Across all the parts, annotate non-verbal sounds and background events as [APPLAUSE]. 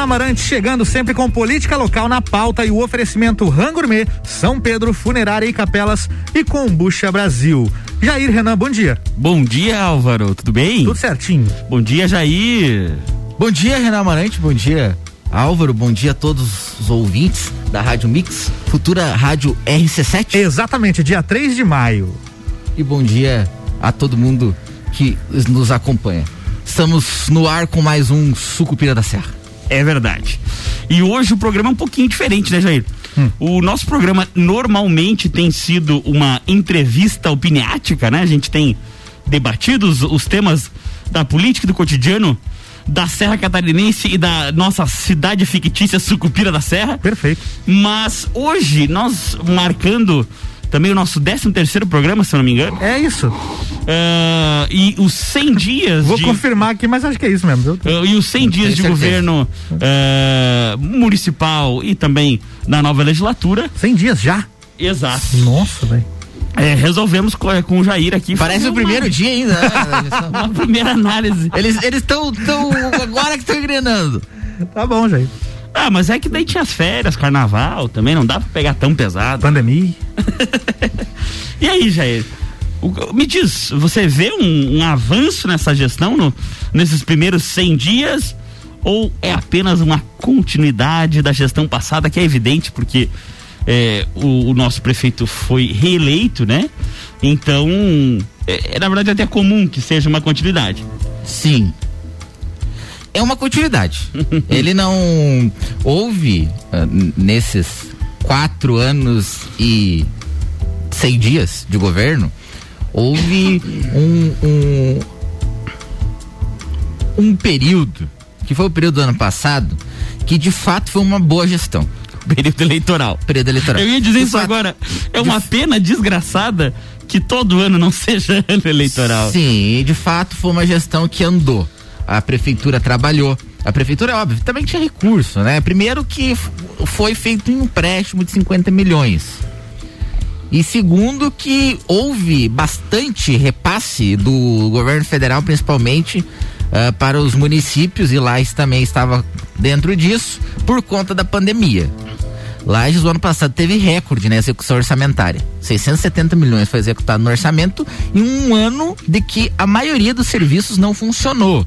Renan Amarante chegando sempre com política local na pauta e o oferecimento Rangourmet, São Pedro, Funerária e Capelas e Combucha Brasil. Jair Renan, bom dia. Bom dia, Álvaro. Tudo bem? Tudo certinho. Bom dia, Jair. Bom dia, Renan Amarante. Bom dia, Álvaro. Bom dia a todos os ouvintes da Rádio Mix, futura Rádio RC7. Exatamente, dia 3 de maio. E bom dia a todo mundo que nos acompanha. Estamos no ar com mais um Sucupira da Serra. É verdade. E hoje o programa é um pouquinho diferente, né, Jair? Hum. O nosso programa normalmente tem sido uma entrevista opiniática, né? A gente tem debatido os, os temas da política e do cotidiano da Serra Catarinense e da nossa cidade fictícia Sucupira da Serra. Perfeito. Mas hoje nós marcando também o nosso 13 terceiro programa, se eu não me engano. É isso. Uh, e os 100 dias. Vou de, confirmar aqui, mas acho que é isso mesmo. Uh, e os 100 dias de certeza. governo uh, municipal e também da nova legislatura. 100 dias já? Exato. Nossa, velho. É, resolvemos com, com o Jair aqui. Parece o primeiro uma, dia ainda, né? [LAUGHS] uma primeira análise. Eles estão tão, agora que estão engrenando. Tá bom, Jair. Ah, mas é que daí tinha as férias, carnaval, também não dá pra pegar tão pesado. Pandemia. [LAUGHS] e aí, Jair? O, me diz, você vê um, um avanço nessa gestão no, nesses primeiros 100 dias? Ou é apenas uma continuidade da gestão passada, que é evidente, porque é, o, o, nosso prefeito foi reeleito, né? Então, é, é, na verdade até comum que seja uma continuidade. Sim, é uma continuidade. [LAUGHS] Ele não houve uh, nesses quatro anos e cem dias de governo, houve um, um, um período, que foi o período do ano passado, que de fato foi uma boa gestão. Período eleitoral. Período eleitoral. Eu ia dizer de isso fato, agora. É uma de pena desgraçada que todo ano não [LAUGHS] seja ano eleitoral. Sim, de fato foi uma gestão que andou a prefeitura trabalhou. A prefeitura, óbvio, também tinha recurso, né? Primeiro que foi feito um empréstimo de 50 milhões. E segundo que houve bastante repasse do governo federal, principalmente uh, para os municípios, e Lages também estava dentro disso, por conta da pandemia. Lages, o ano passado, teve recorde na execução orçamentária. 670 milhões foi executado no orçamento em um ano de que a maioria dos serviços não funcionou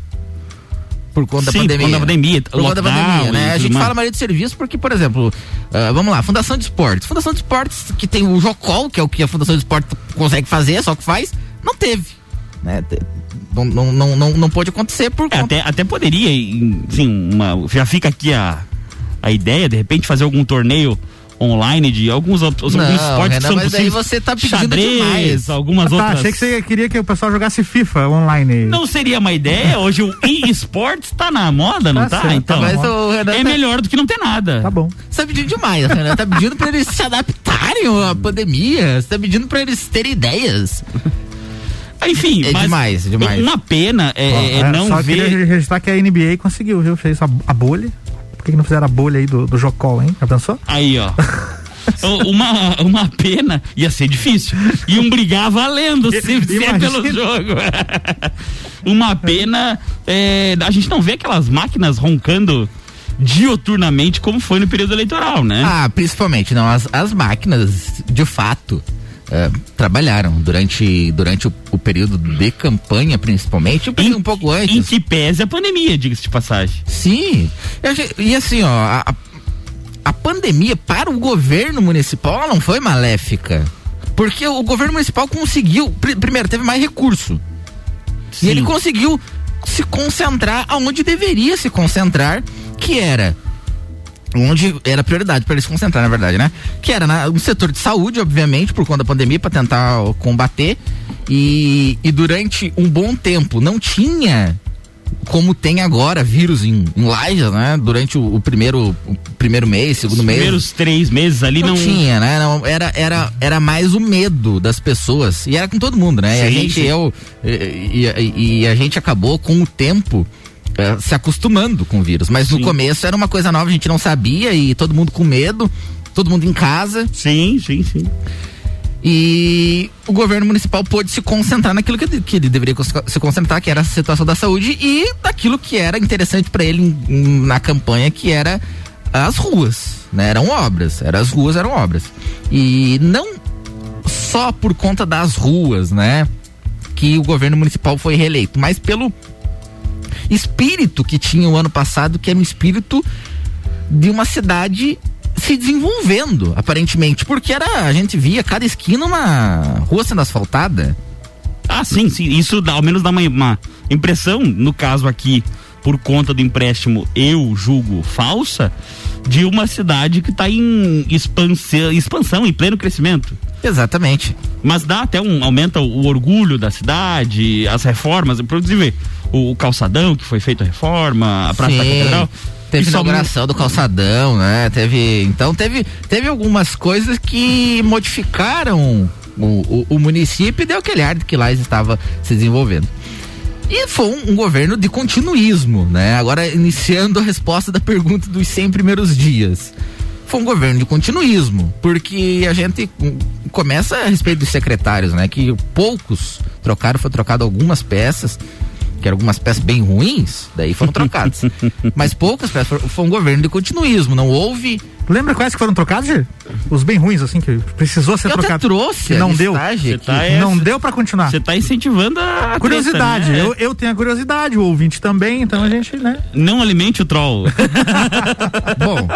por conta Sim, da pandemia. Por conta da pandemia, por conta da pandemia, né? A gente fala maioria de serviço porque, por exemplo, uh, vamos lá, Fundação de Esportes. Fundação de Esportes, que tem o Jocol, que é o que a Fundação de Esportes consegue fazer, só que faz, não teve. Né? Não, não, não, não, não pode acontecer por é, até, até poderia, sim, uma, já fica aqui a, a ideia, de repente, fazer algum torneio online de alguns, alguns não, esportes Renan, que são mas possíveis. Aí você tá pedindo xadrez, demais. algumas ah, tá, outras. Achei que você queria que o pessoal jogasse FIFA online. Não seria uma ideia? Hoje o e-sports tá na moda, não tá? tá? Então, mas o Renan é tá... melhor do que não ter nada. Tá bom. Você tá pedindo demais, Renan. Tá pedindo pra eles se adaptarem à pandemia. Você tá pedindo pra eles terem ideias. Enfim, é demais, é demais. Uma pena é, é, é não só ver. Queria registrar que a NBA conseguiu, viu? Fez a, a bolha. Por que, que não fizeram a bolha aí do, do Jocol, hein? Já pensou? Aí, ó. [LAUGHS] uma, uma pena, ia ser difícil. Iam brigar valendo se, se é pelo jogo. [LAUGHS] uma pena, é, a gente não vê aquelas máquinas roncando dioturnamente como foi no período eleitoral, né? Ah, principalmente, não, as, as máquinas, de fato, é, trabalharam durante, durante o, o, período de campanha, principalmente, um, um pouco antes. Em que pese a pandemia, diga-se de passagem. Sim, e assim, ó, a, a pandemia para o governo municipal não foi maléfica. Porque o governo municipal conseguiu, pr primeiro, teve mais recurso. Sim. E ele conseguiu se concentrar aonde deveria se concentrar, que era onde era prioridade para ele se concentrar, na verdade, né? Que era na, no setor de saúde, obviamente, por conta da pandemia, para tentar combater. E, e durante um bom tempo não tinha como tem agora vírus em, em Lages, né? Durante o, o, primeiro, o primeiro mês, segundo Os mês. primeiros três meses ali não, não... tinha, né? Não, era, era, era mais o medo das pessoas. E era com todo mundo, né? Sim, e a gente, sim. eu. E, e, e, a gente acabou com o tempo. É, se acostumando com o vírus, mas sim. no começo era uma coisa nova, a gente não sabia e todo mundo com medo, todo mundo em casa. Sim, sim, sim. E o governo municipal pôde se concentrar naquilo que, que ele deveria se concentrar, que era a situação da saúde e daquilo que era interessante para ele na campanha, que era as ruas, né? Eram obras, eram as ruas eram obras. E não só por conta das ruas, né? Que o governo municipal foi reeleito, mas pelo espírito que tinha o ano passado, que era um espírito de uma cidade se desenvolvendo, aparentemente, porque era a gente via cada esquina uma rua sendo asfaltada. Ah, sim, sim. Isso dá, ao menos dá uma, uma impressão, no caso aqui, por conta do empréstimo, eu julgo falsa, de uma cidade que está em expansão, expansão, em pleno crescimento. Exatamente. Mas dá até um. aumenta o orgulho da cidade, as reformas, inclusive o, calçadão que foi feito a reforma, a Praça Sim. da Catedral. Teve inauguração do calçadão, né? Teve. Então teve, teve algumas coisas que modificaram o, o, o município e deu aquele ar de que lá estava se desenvolvendo. E foi um, um, governo de continuismo, né? Agora, iniciando a resposta da pergunta dos 100 primeiros dias. Foi um governo de continuismo, porque a gente começa a respeito dos secretários, né? Que poucos trocaram, foi trocado algumas peças que eram algumas peças bem ruins, daí foram trocadas. [LAUGHS] Mas poucas peças, foi um governo de continuismo, não houve. Lembra quais que foram trocados, Gê? Os bem ruins, assim, que precisou ser eu trocado. trouxe, que não deu. Tá não deu para continuar. Você tá incentivando a curiosidade. Treta, né? eu, eu tenho a curiosidade, o ouvinte também, então a gente, né? Não alimente o troll. [LAUGHS] Bom,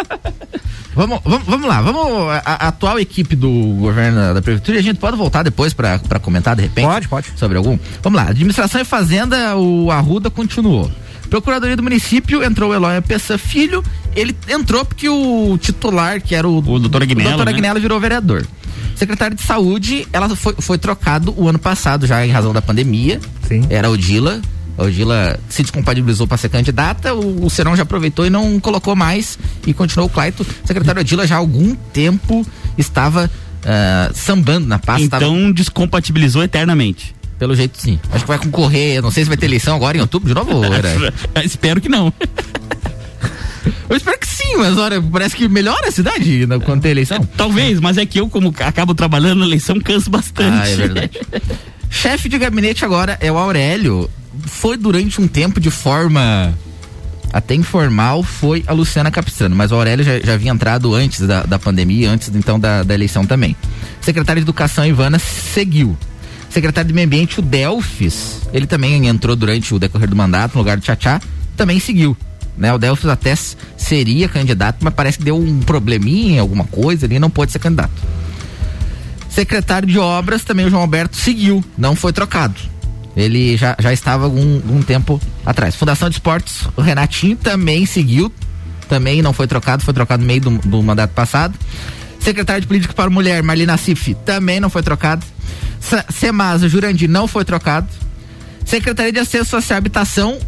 Vamos, vamos, vamos lá, vamos. A, a, atual equipe do governo da prefeitura, a gente pode voltar depois para comentar de repente? Pode, pode. Sobre algum? Vamos lá, administração e fazenda, o Arruda continuou. Procuradoria do município entrou o Eloy Peça Filho, ele entrou porque o titular, que era o, o doutor Agnello, o doutor Agnello né? virou vereador. Secretário de Saúde, ela foi, foi trocado o ano passado, já em razão da pandemia. Sim. Era o Dila, a Odila se descompatibilizou para ser candidata, o, o Serão já aproveitou e não colocou mais e continuou o Claito. O secretário Odila já há algum tempo estava uh, sambando na pasta. Então tava... descompatibilizou eternamente. Pelo jeito sim. Acho que vai concorrer, não sei se vai ter eleição agora em outubro de novo. [LAUGHS] Espero que não. [LAUGHS] Eu espero que sim, mas olha, parece que melhora a cidade quando tem eleição. É, talvez, mas é que eu, como acabo trabalhando na eleição, canso bastante. Ah, é verdade. [LAUGHS] Chefe de gabinete agora é o Aurélio foi durante um tempo de forma até informal foi a Luciana Capistrano, mas o Aurélio já, já havia entrado antes da, da pandemia, antes então da, da eleição também. Secretário de Educação Ivana seguiu. Secretário de Meio Ambiente, o Delfis, ele também entrou durante o decorrer do mandato no lugar do Tchatchá, também seguiu. Né? O Delfis até seria candidato, mas parece que deu um probleminha, alguma coisa ali, não pôde ser candidato. Secretário de Obras, também o João Alberto seguiu, não foi trocado. Ele já, já estava algum, algum tempo atrás. Fundação de Esportes, o Renatinho também seguiu, também não foi trocado, foi trocado no meio do, do mandato passado. Secretário de Política para a Mulher, Marlina Cif, também não foi trocado. Semasa, Jurandir, não foi trocado. Secretaria de Acesso Social e Habitação,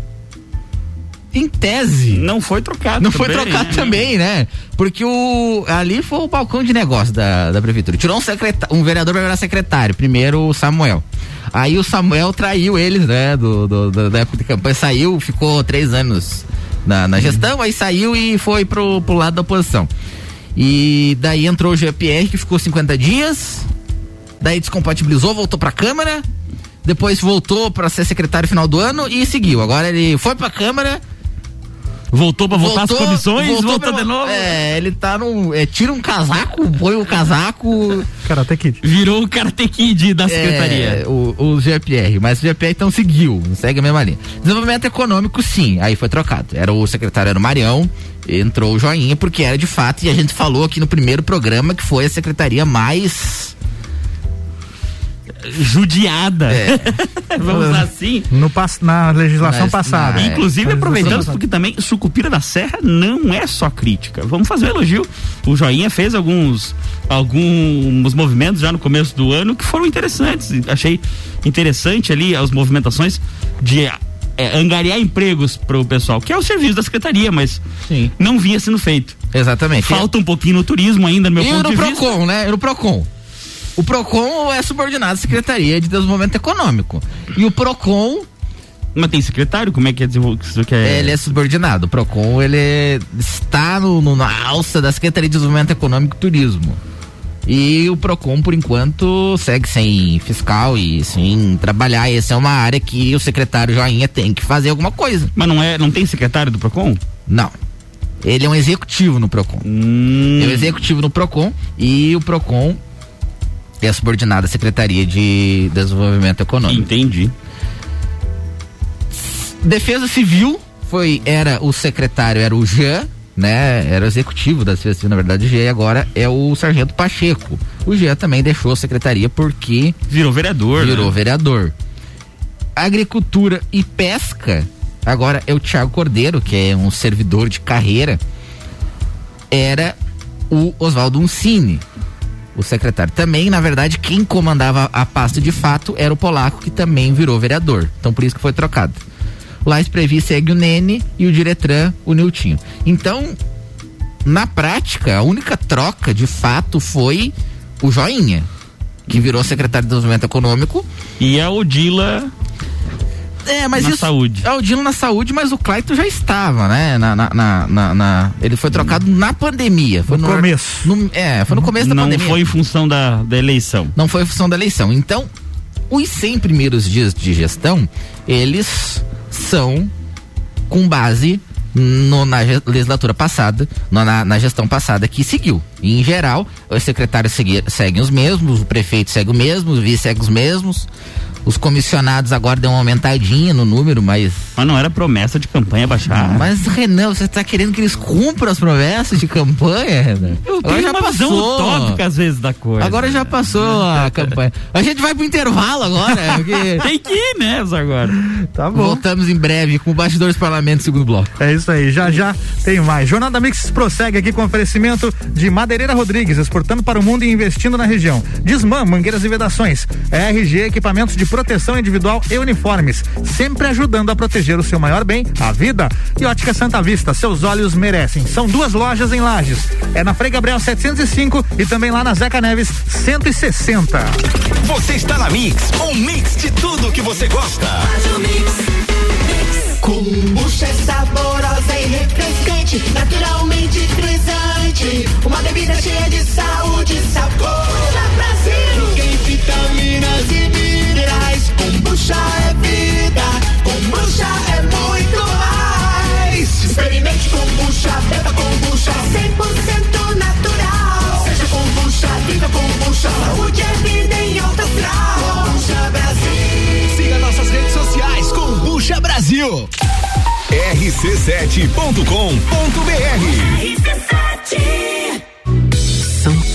em tese. Não foi trocado. Não também, foi trocado também, né? Porque o ali foi o balcão de negócio da, da prefeitura. Tirou um secretário, um vereador para virar secretário. Primeiro o Samuel. Aí o Samuel traiu eles, né? Do, do, do, da época de campanha. Saiu, ficou três anos na, na gestão, uhum. aí saiu e foi pro, pro lado da oposição. E daí entrou o GPR, que ficou 50 dias. Daí descompatibilizou, voltou pra Câmara. Depois voltou para ser secretário final do ano e seguiu. Agora ele foi pra Câmara Voltou pra voltar voltou, as comissões, voltou, voltou pra, de novo. É, ele tá num. É, tira um casaco, põe o casaco. Karate Kid. Virou o Karate Kid da secretaria. É, o, o GPR, mas o GPR então seguiu, segue a mesma linha. Desenvolvimento econômico, sim, aí foi trocado. Era o secretário era o Marião, entrou o Joinha, porque era de fato, e a gente falou aqui no primeiro programa que foi a secretaria mais judiada. É. [LAUGHS] Vamos usar assim. No, na legislação Mas, passada. É, Inclusive, aproveitando, porque também Sucupira da Serra não é só crítica. Vamos fazer um elogio. O Joinha fez alguns, alguns movimentos já no começo do ano que foram interessantes. Achei interessante ali as movimentações de é, angariar empregos para o pessoal, que é o serviço da secretaria, mas Sim. não vinha sendo feito. Exatamente. Falta um pouquinho no turismo ainda, no meu e ponto no Procon, né? E no Procon. O PROCON é subordinado à Secretaria de Desenvolvimento Econômico. E o PROCON mas tem secretário? Como é que é desenvolvido? Que é... Ele é subordinado. O PROCON, ele está no, no, na alça da Secretaria de Desenvolvimento Econômico e Turismo. E o Procon, por enquanto, segue sem fiscal e sem trabalhar. Essa é uma área que o secretário Joinha tem que fazer alguma coisa. Mas não é, não tem secretário do Procon? Não. Ele é um executivo no Procon. Hum. É um executivo no Procon e o Procon é subordinado à Secretaria de Desenvolvimento Econômico. Entendi. Defesa Civil foi era o secretário era o Jean, né? Era o executivo da Defesa Civil, na verdade, o Jean, e agora é o Sargento Pacheco. O Jean também deixou a secretaria porque Virou vereador. virou né? vereador. Agricultura e Pesca, agora é o Tiago Cordeiro, que é um servidor de carreira. Era o Oswaldo Uncini, o secretário. Também, na verdade, quem comandava a pasta de fato era o Polaco, que também virou vereador. Então, por isso que foi trocado. Lá Esprevi segue o Nene e o Diretran, o Niltinho. Então, na prática, a única troca de fato foi o Joinha, que virou secretário de Desenvolvimento Econômico. E a Odila É, mas na isso, saúde. É o Dino na saúde, mas o Claito já estava, né? Na, na, na, na- na- ele foi trocado na pandemia. Foi No começo. no- é, foi no começo da não pandemia. foi em função da, da eleição. Não foi em função da eleição. Então, os 100 primeiros dias de gestão, eles são com base no- na legislatura passada, no- na, na gestão passada que seguiu. E, em geral, os secretários seguem os mesmos, o prefeito segue o mesmo, o vice segue os mesmos. Os comissionados agora deu uma aumentadinha no número, mas. Mas não era promessa de campanha baixar. Mas, Renan, você está querendo que eles cumpram as promessas de campanha, Renan? eu Agora tenho já uma visão passou. utópica às vezes da coisa. Agora já passou a [LAUGHS] campanha. A gente vai pro intervalo agora, [LAUGHS] porque Tem que ir nessa agora. Tá bom. voltamos em breve com o Bastidores Parlamento, segundo bloco. É isso aí, já já tem mais. Jornada Mix prossegue aqui com oferecimento de Madeireira Rodrigues, exportando para o mundo e investindo na região. Desmã, mangueiras e vedações. RG, equipamentos de proteção individual e uniformes, sempre ajudando a proteger o seu maior bem, a vida. E Ótica Santa Vista, seus olhos merecem. São duas lojas em Lages. É na Frei Gabriel 705 e também lá na Zeca Neves 160. Você está na Mix, um mix de tudo que você gosta. Kombucha é saborosa e refrescante, naturalmente frisante. Uma bebida cheia de saúde e sabor. Kombucha é vida. Kombucha é muito mais. Experimente kombucha, beba kombucha. 100% natural. Seja kombucha, viva kombucha. Saúde é vida em alta astral. Kombucha Brasil. Siga nossas redes sociais com Bucha Brasil. rc7.com.br São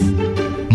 Peace.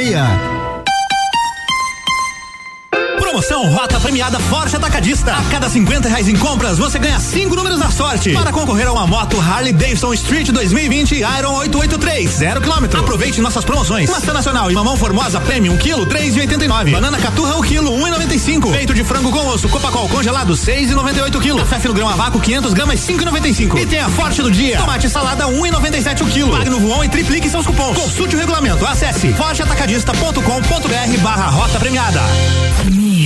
meia. Promoção Rota Premiada Forte Atacadista. A cada 50 reais em compras, você ganha cinco números da sorte. Para concorrer a uma moto Harley Davidson Street 2020 Iron 883, zero quilômetro. Aproveite nossas promoções. Maçã Nacional e mamão formosa Premium, quilo 3,89. Banana Caturra, o quilo 1,95. Peito de frango com osso Copacol congelado, 6,98 quilo. Café fino grão vácuo, 500 gramas, 5,95. E tem a Forte do Dia. Tomate e salada, 1,97 o quilo. Pague no voão e triplique seus cupons. Consulte o regulamento. Acesse forteatacadista.com.br barra Rota Premiada.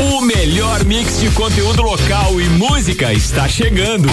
O melhor mix de conteúdo local e música está chegando.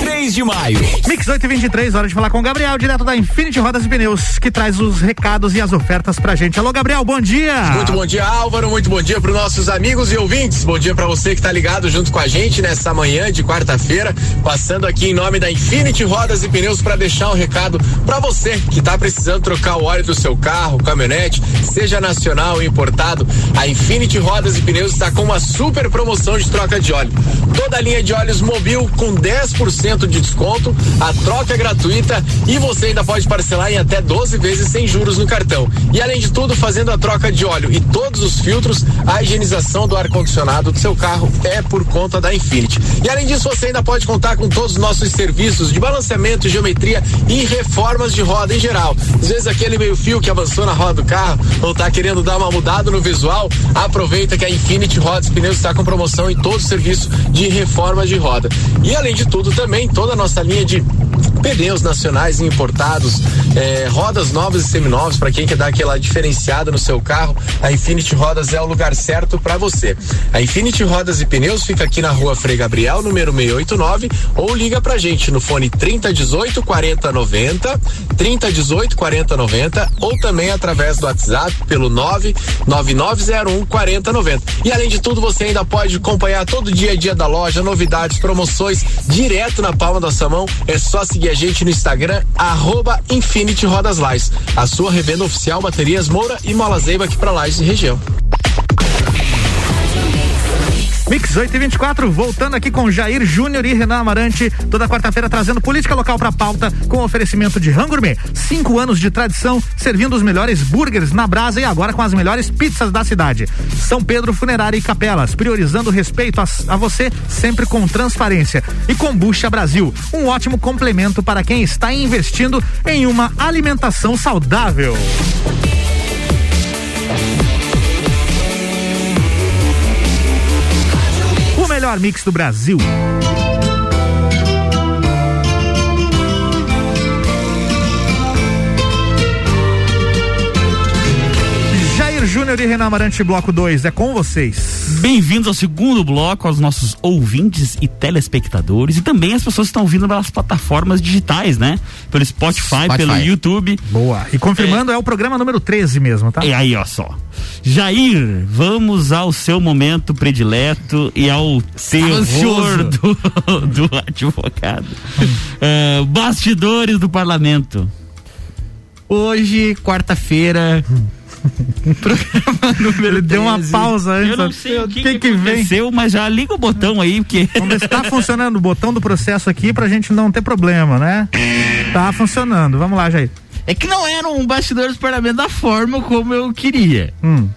3 de maio. Mix 8 e 23, hora de falar com o Gabriel, direto da Infinity Rodas e Pneus, que traz os recados e as ofertas pra gente. Alô, Gabriel, bom dia. Muito bom dia, Álvaro. Muito bom dia para os nossos amigos e ouvintes. Bom dia para você que está ligado junto com a gente nessa manhã de quarta-feira, passando aqui em nome da Infinity Rodas e Pneus para deixar um recado para você que está precisando trocar o óleo do seu carro, caminhonete, seja nacional ou importado. A Infinity Rodas e Pneus está com uma super promoção de troca de óleo. Toda a linha de óleos Mobil com 10% de desconto, a troca é gratuita e você ainda pode parcelar em até 12 vezes sem juros no cartão. E além de tudo, fazendo a troca de óleo e todos os filtros, a higienização do ar-condicionado do seu carro é por conta da Infinity. E além disso, você ainda pode contar com todos os nossos serviços de balanceamento, geometria e reformas de roda em geral. Às vezes aquele meio fio que avançou na roda do carro ou tá querendo dar uma mudada no visual, aproveita que a Infinity Rodas Pneus está com promoção em todo o serviço de reforma de roda. E além de tudo, também toda a nossa linha de pneus nacionais e importados, eh, rodas novas e seminovas para quem quer dar aquela diferenciada no seu carro. A Infinity Rodas é o lugar certo para você. A Infinity Rodas e Pneus fica aqui na Rua Frei Gabriel, número 689, ou liga pra gente no fone 3018 4090, 3018 4090 ou também através do WhatsApp pelo 99901 4090. E além de tudo, você ainda pode acompanhar todo dia a dia da loja, novidades, promoções direto na palma da sua mão. É só seguir a gente no Instagram, arroba Infinity Rodas Lais. A sua revenda oficial Baterias Moura e Mola Zeiba aqui pra Lais e região. Mix 8 e 24, voltando aqui com Jair Júnior e Renan Amarante, toda quarta-feira trazendo política local pra pauta, com oferecimento de Rangourmet. Cinco anos de tradição, servindo os melhores burgers na brasa e agora com as melhores pizzas da cidade. São Pedro Funerária e Capelas, priorizando o respeito a, a você, sempre com transparência. E Combucha Brasil, um ótimo complemento para quem está investindo em uma alimentação saudável. Melhor mix do Brasil. Jair Júnior e Renan Amarante, bloco 2, é com vocês. Bem-vindos ao segundo bloco, aos nossos ouvintes e telespectadores e também as pessoas que estão ouvindo pelas plataformas digitais, né? Pelo Spotify, Spotify. pelo YouTube. Boa. E confirmando, é, o programa número 13 mesmo, tá? E aí, ó só. Jair, vamos ao seu momento predileto e ao terror do, do advogado. É, bastidores do parlamento. Hoje, quarta-feira. [LAUGHS] programa número Ele deu uma 13. pausa antes. Eu não sei o que, que, que que vem. aconteceu, mas já liga o botão aí, porque Vamos ver se tá [LAUGHS] funcionando o botão do processo aqui pra gente não ter problema, né? Tá funcionando. Vamos lá, Jair. É que não era um bastidores do parlamento da forma como eu queria. Hum.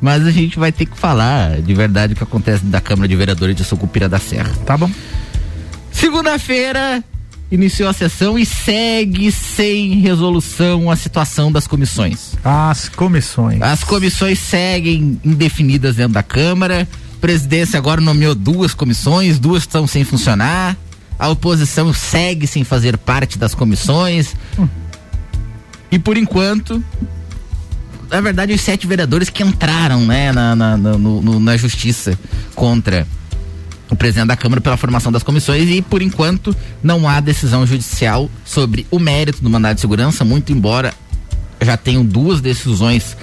Mas a gente vai ter que falar de verdade o que acontece da Câmara de Vereadores de Sucupira da Serra. Tá bom. Segunda-feira iniciou a sessão e segue sem resolução a situação das comissões. As comissões. As comissões seguem indefinidas dentro da Câmara. A presidência agora nomeou duas comissões, duas estão sem funcionar. A oposição segue sem fazer parte das comissões. E por enquanto, na verdade, os sete vereadores que entraram né, na, na, na- no- na justiça contra o presidente da Câmara pela formação das comissões e, por enquanto, não há decisão judicial sobre o mérito do mandado de segurança, muito embora já tenham duas decisões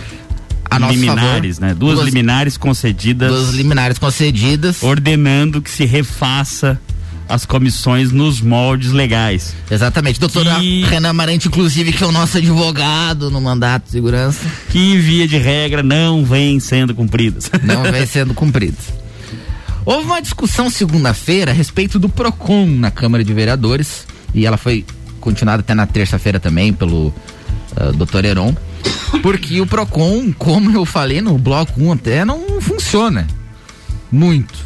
a nosso liminares, favor. né? Duas, liminares concedidas. Duas liminares concedidas. Ordenando que se refaça as comissões nos moldes legais. Exatamente. Doutora Que- Renan Amarante, inclusive, que é o nosso advogado no mandato de segurança, Que, via de regra, não vêm sendo cumpridas. não vem sendo cumprido. Houve uma discussão segunda-feira a respeito do PROCON na Câmara de Vereadores e ela foi continuada até na terça-feira também pelo uh, Dr. Heron. Porque o PROCON, como eu falei no bloco 1 até, não funciona muito.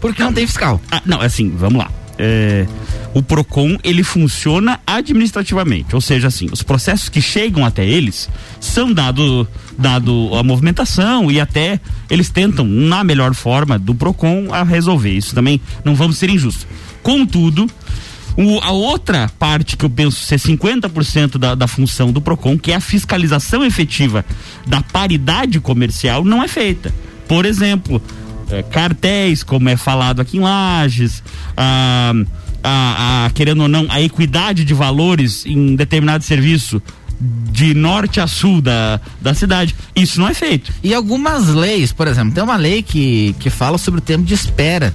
Porque não tem fiscal. Ah, não, assim, vamos lá. É, o Procon ele funciona administrativamente, ou seja, assim, os processos que chegam até eles são dado dado a movimentação e até eles tentam na melhor forma do Procon a resolver. Isso também não vamos ser injustos. Contudo, o, a outra parte que eu penso ser 50% da, da função do PROCON, que é a fiscalização efetiva da paridade comercial, não é feita. Por exemplo, é, cartéis, como é falado aqui em Lages, a, a, a, querendo ou não, a equidade de valores em determinado serviço de norte a sul da, da cidade. Isso não é feito. E algumas leis, por exemplo, tem uma lei que, que fala sobre o tempo de espera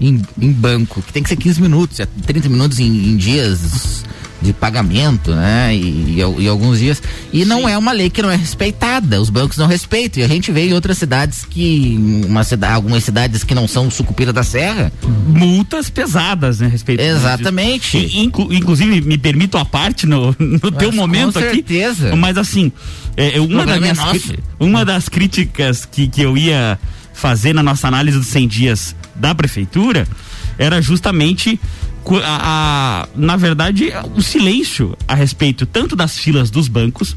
em, em banco, que tem que ser 15 minutos, é 30 minutos em, em dias de pagamento, né? E, e, e alguns dias. E Sim. não é uma lei que não é respeitada. Os bancos não respeitam. E a gente vê em outras cidades que. Uma cidade, algumas cidades que não são Sucupira da Serra. Multas pesadas, né? Respeito Exatamente. Inclu, inclusive, me permito a parte no, no teu momento com certeza. aqui. Mas assim, é, uma, das minhas, é uma das críticas que, que eu ia fazer na nossa análise dos 100 dias da prefeitura era justamente a, a, na verdade, o silêncio a respeito tanto das filas dos bancos,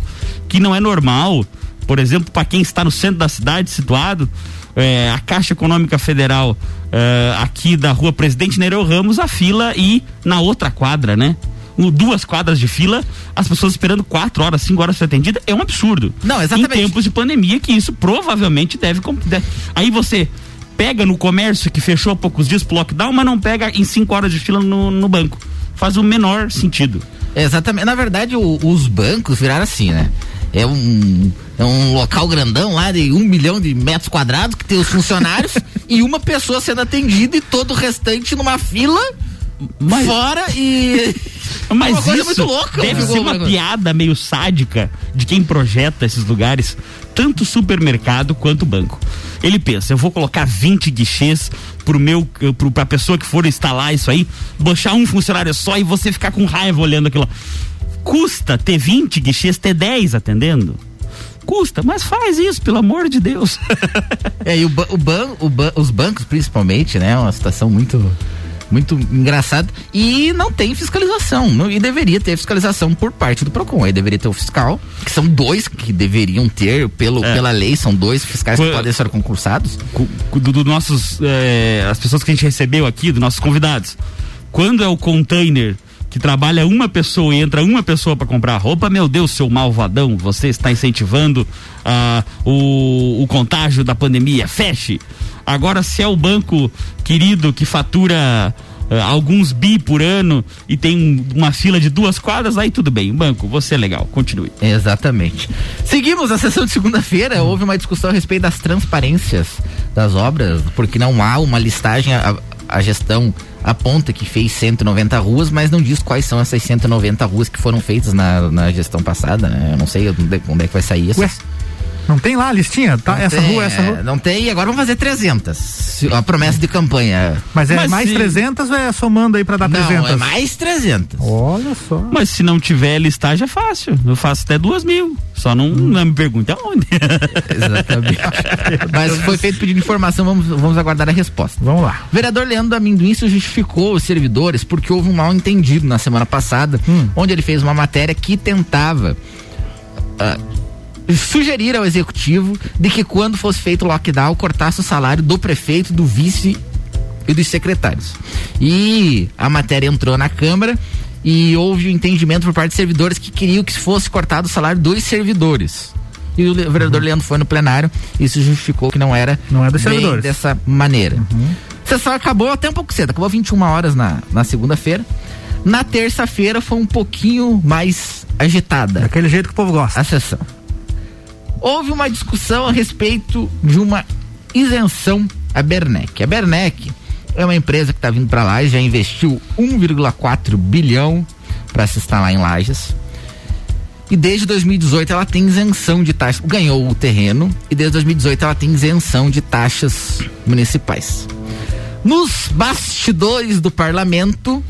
que não é normal, por exemplo, para quem está no centro da cidade situado, é, a Caixa Econômica Federal é, aqui da rua Presidente Nereu Ramos, a fila e na outra quadra, né? duas quadras de fila, as pessoas esperando quatro horas, cinco horas para ser atendida, é um absurdo. Não, exatamente. Em tempos de pandemia, que isso provavelmente deve. deve aí você pega no comércio que fechou há poucos dias pro lockdown, mas não pega em cinco horas de fila no, no banco. Faz o menor sentido. Exatamente. Na verdade, o, os bancos viraram assim, né? É um, é um local grandão lá de um milhão de metros quadrados que tem os funcionários [LAUGHS] e uma pessoa sendo atendida e todo o restante numa fila mas, fora e. [LAUGHS] Mas uma coisa muito louca. Deve ser uma piada meio sádica de quem projeta esses lugares, tanto supermercado quanto banco. Ele pensa, eu vou colocar 20 guichês pro meu, pro, pra pessoa que for instalar isso aí, bochar um funcionário só e você ficar com raiva olhando aquilo. Custa ter 20 guichês, ter 10 atendendo? Custa, mas faz isso, pelo amor de Deus. [LAUGHS] é, e o, o, ban, o os bancos, principalmente, né? É uma situação muito muito engraçado. E não tem fiscalização. Não, e deveria ter fiscalização por parte do PROCON. Aí deveria ter o fiscal, que são dois que deveriam ter, pelo, é. pela lei, são dois fiscais que podem ser concursados. Do, do nossos. É, as pessoas que a gente recebeu aqui, dos nossos convidados. Quando é o container que trabalha uma pessoa e entra uma pessoa para comprar roupa, meu Deus, seu malvadão, você está incentivando uh, o, o contágio da pandemia. Feche. Agora, se é o banco querido que fatura uh, alguns bi por ano e tem uma fila de duas quadras, aí tudo bem. Banco, você é legal, continue. Exatamente. Seguimos a sessão de segunda-feira. Houve uma discussão a respeito das transparências das obras, porque não há uma listagem. A, gestão aponta que fez 190 ruas, mas não diz quais são essas 190 ruas que foram feitas na, na gestão passada, né? Eu não sei onde, onde é que vai sair isso. Não tem lá a listinha? Tá, essa tem, rua, essa rua. É, não tem, agora vamos fazer 300. A promessa de campanha. Mas é Mas mais se... 300 ou é somando aí pra dar não, 300? é mais 300. Olha só. Mas se não tiver listagem é fácil. Eu faço até duas mil. Só não, hum. não me pergunte aonde. [LAUGHS] Exatamente. Mas foi feito pedido de informação, vamos, vamos aguardar a resposta. Vamos lá. O vereador Leandro Amendoim justificou os servidores porque houve um mal entendido na semana passada, hum. onde ele fez uma matéria que tentava. Uh, sugerir ao executivo de que quando fosse feito o lockdown cortasse o salário do prefeito, do vice e dos secretários. E a matéria entrou na Câmara e houve o um entendimento por parte de servidores que queriam que fosse cortado o salário dos servidores. E o vereador uhum. Leandro foi no plenário e isso justificou que não era não é dos servidores. dessa maneira. Uhum. A sessão acabou até um pouco cedo, acabou 21 horas na, na segunda-feira. Na terça-feira foi um pouquinho mais agitada. Daquele jeito que o povo gosta. A sessão houve uma discussão a respeito de uma isenção à Bernec. A Bernec é uma empresa que está vindo para lá e já investiu 1,4 bilhão para se instalar em Lages. E desde 2018 ela tem isenção de taxas. Ganhou o terreno e desde 2018 ela tem isenção de taxas municipais. Nos bastidores do parlamento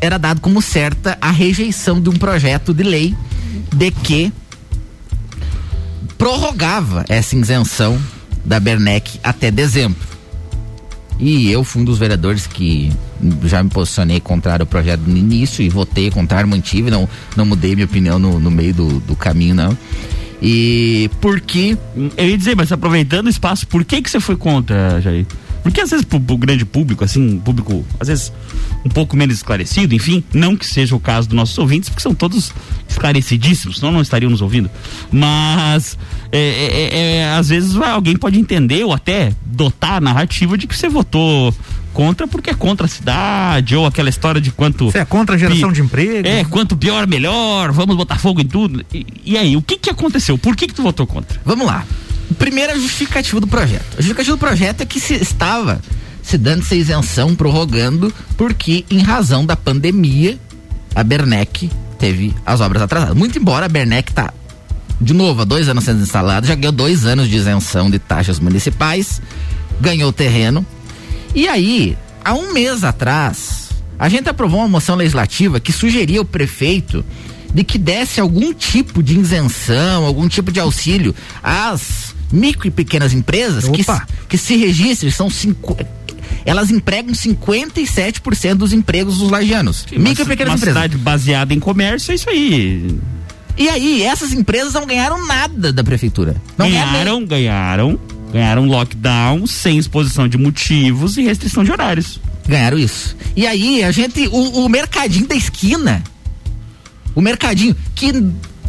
era dado como certa a rejeição de um projeto de lei de que prorrogava essa isenção da Bernec até dezembro. E eu fui um dos vereadores que já me posicionei contrário ao projeto no início e votei contrário, mantive, não, não mudei minha opinião no, no meio do, do caminho, não. E porque. Eu ia dizer, mas aproveitando o espaço, por que que você foi contra, Jair? Porque às vezes pro, pro grande público, assim, público, às vezes um pouco menos esclarecido, enfim, não que seja o caso dos nossos ouvintes, porque são todos esclarecidíssimos, senão não estariam nos ouvindo. Mas é, é, é, às vezes alguém pode entender ou até dotar a narrativa de que você votou contra porque é contra a cidade, ou aquela história de quanto. Você é contra a geração de emprego? É, quanto pior, melhor, vamos botar fogo em tudo. E, e aí, o que que aconteceu? Por que que tu votou contra? Vamos lá. Primeira justificativa do projeto. A justificativa do projeto é que se estava se dando essa isenção, prorrogando, porque em razão da pandemia, a Bernec teve as obras atrasadas. Muito embora a Bernec tá de novo, há dois anos sendo instalada, já ganhou dois anos de isenção de taxas municipais, ganhou terreno. E aí, há um mês atrás, a gente aprovou uma moção legislativa que sugeria ao prefeito de que desse algum tipo de isenção, algum tipo de auxílio às micro e pequenas empresas que, que se registrem, são cinco, elas empregam 57% dos empregos dos lagianos. Sim, micro e pequenas uma empresas. cidade baseada em comércio, é isso aí. E aí, essas empresas não ganharam nada da prefeitura. Não ganharam, ganharam, ganharam lockdown sem exposição de motivos e restrição de horários. Ganharam isso. E aí, a gente, o, o mercadinho da esquina, o mercadinho que,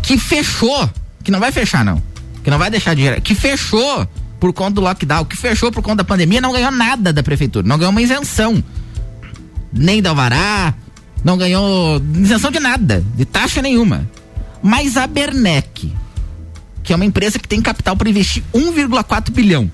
que fechou, que não vai fechar não, que não vai deixar de gerar, que fechou por conta do lockdown, que fechou por conta da pandemia, não ganhou nada da prefeitura, não ganhou uma isenção. Nem da Alvará, não ganhou isenção de nada, de taxa nenhuma. Mas a Bernec, que é uma empresa que tem capital para investir 1,4 bilhão,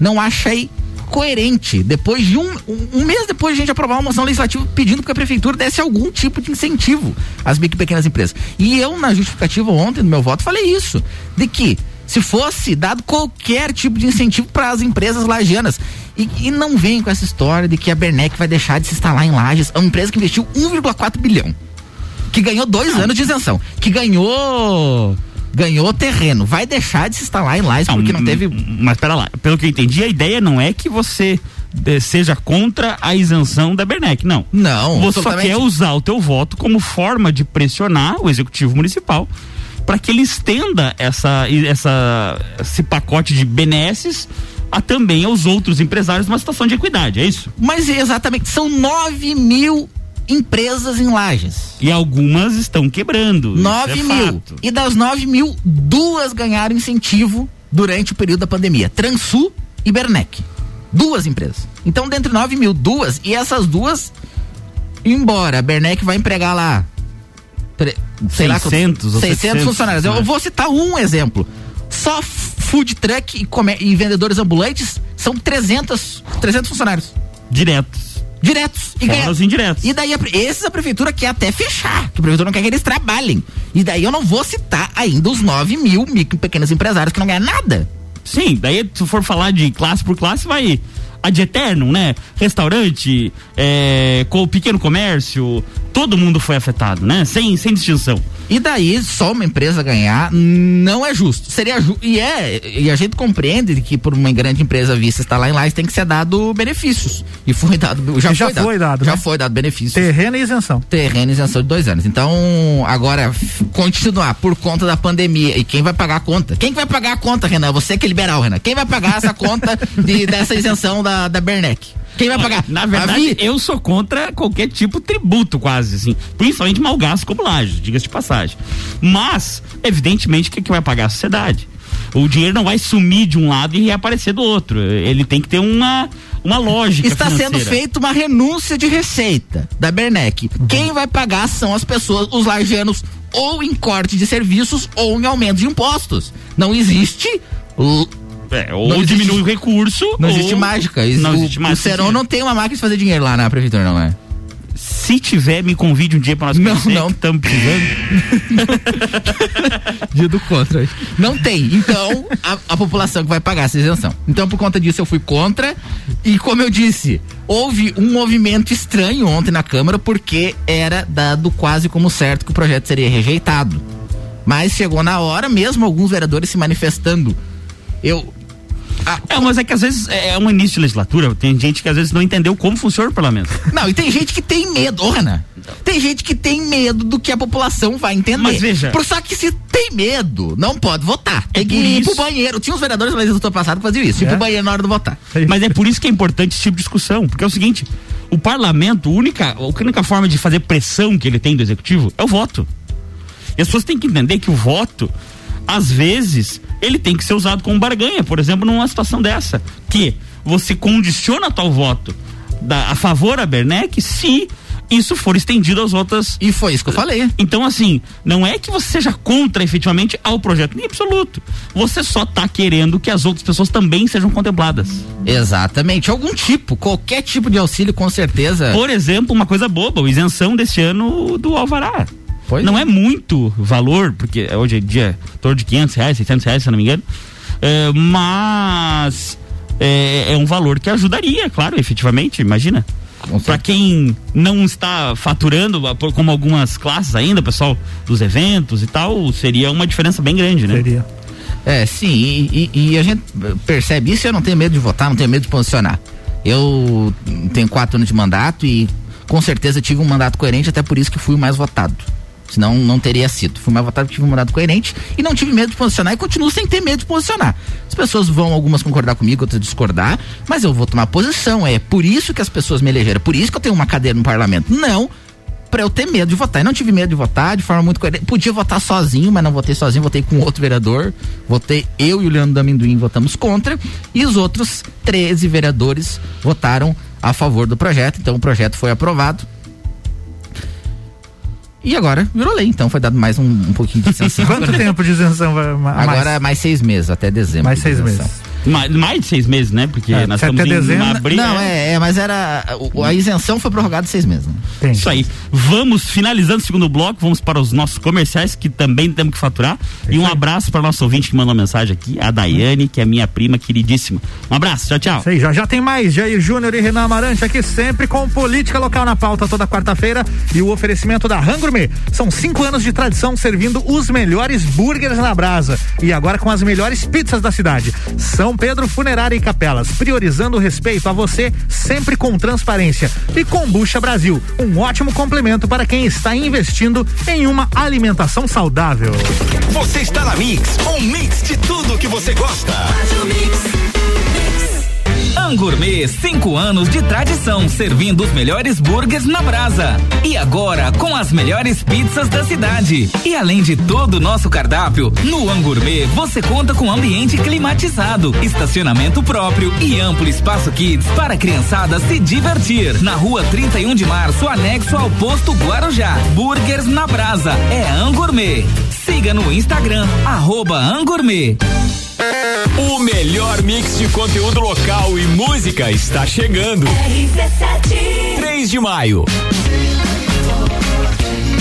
não achei coerente, depois de um, um, mês depois de a gente aprovar uma moção legislativa pedindo que a prefeitura desse algum tipo de incentivo às micro e pequenas empresas. E eu, na justificativa ontem, no meu voto, falei isso, de que se fosse dado qualquer tipo de incentivo para as empresas lagianas. E, e, não vem com essa história de que a Bernec vai deixar de se instalar em lajes. É uma empresa que investiu 1,4 bilhão que ganhou dois anos de isenção, que ganhou ganhou terreno, vai deixar de se instalar em Lages porque não teve. Mas pera lá, pelo que eu entendi, a ideia não é que você de, seja contra a isenção da Bernec, não. Não. Você só quer usar o teu voto como forma de pressionar o executivo municipal para que ele estenda essa, essa, esse pacote de benesses a também aos outros empresários numa situação de equidade, é isso? Mas exatamente, são 9 mil empresas em lajes. E algumas estão quebrando. 9 é mil. Fato. E das 9 mil, duas ganharam incentivo durante o período da pandemia: Transul e Bernec. Duas empresas. Então, dentre 9 mil, duas. E essas duas, embora a Bernec vai empregar lá. Sei 600, lá, 600 funcionários. Eu vou citar um exemplo. Só food truck e, e vendedores ambulantes são 300, 300 funcionários. Diretos. Diretos. E ganha... os indiretos. E daí, a, esses a prefeitura quer até fechar, que a prefeitura não quer que eles trabalhem. E daí eu não vou citar ainda os 9 mil micro e pequenos empresários que não ganham nada. Sim, daí se for falar de classe por classe, vai ad eterno, né? Restaurante, é, com o pequeno comércio, todo mundo foi afetado, né? Sem, sem distinção. E daí, só uma empresa ganhar não é justo. Seria ju e é, e a gente compreende que por uma grande empresa vista estar lá em Lages tem que ser dado benefícios. E foi dado, já, já foi, foi dado, dado, Já né? foi dado benefícios. Terreno e isenção. Terreno e isenção de dois anos. Então, agora, continuar por conta da pandemia. E quem vai pagar a conta? Quem que vai pagar a conta, Renan? Você que é liberal, Renan. Quem vai pagar essa conta de, dessa isenção da, da Bernec? Quem vai pagar? Na verdade, eu sou contra qualquer tipo de tributo, quase, assim. Principalmente mal gasto como laje, diga-se de passagem. Mas, evidentemente, que, que vai pagar a sociedade? O dinheiro não vai sumir de um lado e reaparecer do outro. Ele tem que ter uma, uma lógica. Está financeira. sendo feita uma renúncia de receita da Bernec. Uhum. Quem vai pagar são as pessoas, os lajanos, ou em corte de serviços ou em aumento de impostos. Não existe é, ou não diminui existe, o recurso. Não existe mágica. Isso, não o, existe mágica. O Serão não tem uma máquina de fazer dinheiro lá na prefeitura, não é? Se tiver, me convide um dia para nós Não, conhecer, não. Estamos precisando. [LAUGHS] dia do contra. Não tem. Então, a, a, população que vai pagar essa isenção. Então, por conta disso, eu fui contra. E como eu disse, houve um movimento estranho ontem na Câmara, porque era dado quase como certo que o projeto seria rejeitado. Mas chegou na hora, mesmo alguns vereadores se manifestando. Eu. É, mas é que às vezes é um início de legislatura, tem gente que às vezes não entendeu como funciona o parlamento. Não, e tem gente que tem medo, ô Renan. Tem gente que tem medo do que a população vai entender. Mas veja- Por só que se tem medo, não pode votar. Tem que por ir isso- pro banheiro. Tinha uns vereadores na legislatura passada que faziam isso, ir É? pro banheiro na hora de votar. Mas é por isso que é importante esse tipo de discussão, porque é o seguinte, o parlamento, a única, a única forma de fazer pressão que ele tem do executivo é o voto. E as pessoas têm que entender que o voto, às vezes, ele tem que ser usado como barganha, por exemplo, numa situação dessa, que você condiciona tal voto da- a favor da Bernec se isso for estendido às outras. E foi isso que eu falei. Então, assim, não é que você seja contra efetivamente ao projeto, em absoluto. Você só tá querendo que as outras pessoas também sejam contempladas. Exatamente. Algum tipo, qualquer tipo de auxílio, com certeza. Por exemplo, uma coisa boba, a isenção desse ano do Alvará. Pois não é. muito valor, porque hoje é dia em torno de 500 reais, 600 reais, se eu não me engano. É, mas é, é um valor que ajudaria, claro, efetivamente, imagina. Para quem não está faturando, ah, como algumas classes ainda, pessoal dos eventos e tal, seria uma diferença bem grande, né? Seria. É, sim, e, e- e a gente percebe isso e eu não tenho medo de votar, não tenho medo de posicionar. Eu tenho quatro anos de mandato e com certeza tive um mandato coerente, até por isso que fui o mais votado. Senão não teria sido. Fui mais votado, tive um mandato coerente e não tive medo de posicionar e continuo sem ter medo de posicionar. As pessoas vão, algumas concordar comigo, outras discordar, mas eu vou tomar posição. É por isso que as pessoas me elegeram, por isso que eu tenho uma cadeira no parlamento. Não pra eu ter medo de votar. E não tive medo de votar de forma muito coerente. Podia votar sozinho, mas não votei sozinho, votei com outro vereador. Votei eu e o Leandro D'Amendoim votamos contra. E os outros 13 vereadores votaram a favor do projeto. Então o projeto foi aprovado. E agora virou lei, então foi dado mais um, um pouquinho de [LAUGHS] isenção. Quanto tempo de isenção vai ma- a Agora mais? mais seis meses, até dezembro. Mais de seis meses. Mais, mais de seis meses, né? Porque É, nós estamos até em dezembro- abril. Não, é, é, mas era. A isenção foi prorrogada seis meses. Né? Isso aí. Vamos finalizando o segundo bloco, vamos para os nossos comerciais que também temos que faturar. E um abraço para o nosso ouvinte que mandou mensagem aqui, a Daiane, que é minha prima queridíssima. Um abraço, tchau, tchau. Isso aí, já já tem mais. Jair Júnior e Renan Amarante aqui sempre com política local na pauta toda quarta-feira e o oferecimento da Rangourmet. São cinco anos de tradição servindo os melhores burgers na brasa e agora com as melhores pizzas da cidade. São Pedro Funerária e Capelas, priorizando o respeito a você sempre com transparência. E Combucha Brasil, um ótimo complemento para quem está investindo em uma alimentação saudável. Você está na Mix, um mix de tudo que você gosta. Angourmet, cinco anos de tradição, servindo os melhores burgers na brasa. E agora, com as melhores pizzas da cidade. E além de todo o nosso cardápio, no Angourmet você conta com ambiente climatizado, estacionamento próprio e amplo espaço kids para a criançada se divertir. Na rua 31 de março, anexo ao posto Guarujá. Burgers na brasa. É Angourmet. Siga no Instagram, arroba Angourmet. O melhor mix de conteúdo local e música está chegando. 3 de maio.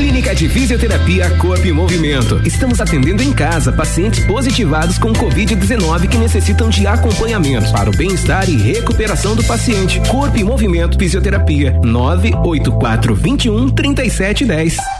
Clínica de Fisioterapia Corpo em Movimento. Estamos atendendo em casa pacientes positivados com Covid-19 que necessitam de acompanhamento para o bem-estar e recuperação do paciente. Corpo em Movimento Fisioterapia 984 21 3710.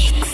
Mix.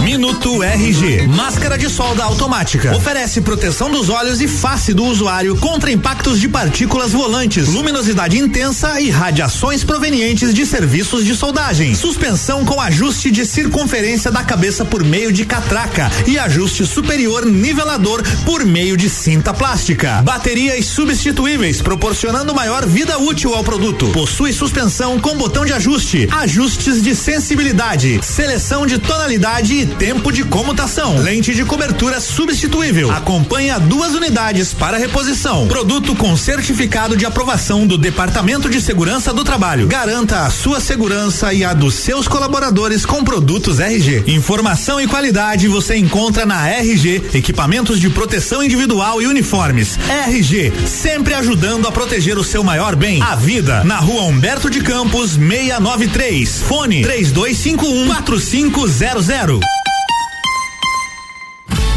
Minuto RG. Máscara de solda automática. Oferece proteção dos olhos e face do usuário contra impactos de partículas volantes, luminosidade intensa e radiações provenientes de serviços de soldagem. Suspensão com ajuste de circunferência da cabeça por meio de catraca e ajuste superior nivelador por meio de cinta plástica. Baterias substituíveis, proporcionando maior vida útil ao produto. Possui suspensão com botão de ajuste, ajustes de sensibilidade, seleção de tonalidade e tempo de comutação. Lente de cobertura substituível. Acompanha duas unidades para reposição. Produto com certificado de aprovação do Departamento de Segurança do Trabalho. Garanta a sua segurança e a dos seus colaboradores com produtos RG. Informação e qualidade você encontra na RG, equipamentos de proteção individual e uniformes. RG, sempre ajudando a proteger o seu maior bem, a vida. Na rua Humberto de Campos, 693. Fone 3251 4500.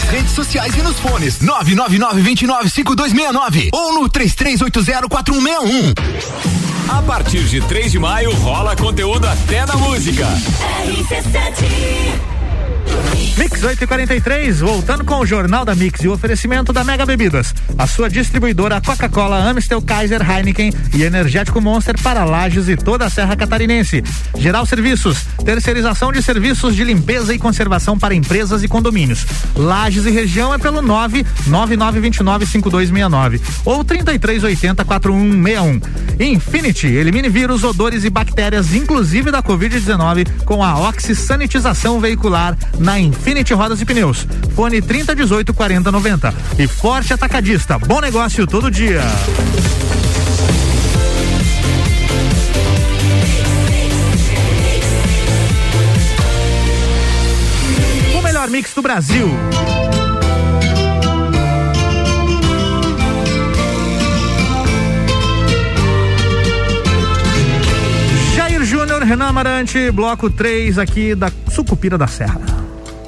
Nas redes sociais e nos fones 999-295269 ou no 33804161. A partir de 3 de maio rola conteúdo até na música. Mix 8 e 43 voltando com o Jornal da Mix e o oferecimento da Mega Bebidas. A sua distribuidora Coca-Cola, Amstel, Kaiser, Heineken e Energético Monster para Lages e toda a Serra Catarinense. Geral Serviços, terceirização de serviços de limpeza e conservação para empresas e condomínios. Lages e região é pelo 999295269 ou 33804161. Infinity, elimine vírus, odores e bactérias, inclusive da Covid-19, com a oxisanitização veicular na Infinity Rodas e Pneus. Fone 3018 4090. E Forte Atacadista. Bom negócio todo dia. O melhor mix do Brasil. Jair Júnior, Renan Amarante, bloco 3 aqui da Sucupira da Serra.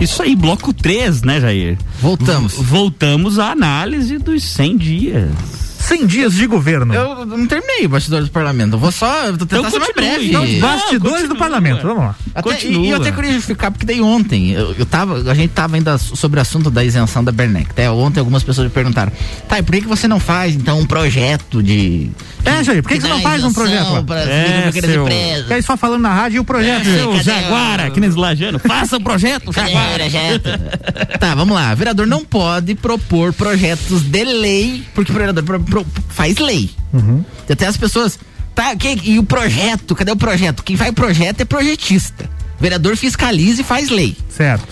Isso aí, bloco 3, né, Jair? Voltamos. V voltamos à análise dos 100 dias. 100 dias de governo. Eu não terminei o bastidor do parlamento. Eu vou só tentar Então ser mais breve. Então, bastidores continua. do parlamento, vamos lá. Até, Continua. e, e eu até queria justificar, porque daí ontem, eu, eu tava, a gente tava ainda sobre o assunto da isenção da Bernec. Até ontem algumas pessoas me perguntaram, tá, e por que, que você não faz, então, um projeto de. É, Jair, por que, que você não faz um projeto lá? Para É, seu- empresas. Fica aí só falando na rádio e o projeto. É, Seu Jaguara, aqui nesse Lajano, faça o projeto, Cadê o Jaguara. projeto? [LAUGHS] tá, vamos lá. Vereador não pode propor projetos de lei, porque o vereador pro- pro- faz lei. E Até as pessoas. Tá, que, e o projeto? Cadê o projeto? Quem faz projeto é projetista. O vereador fiscaliza e faz lei. Certo.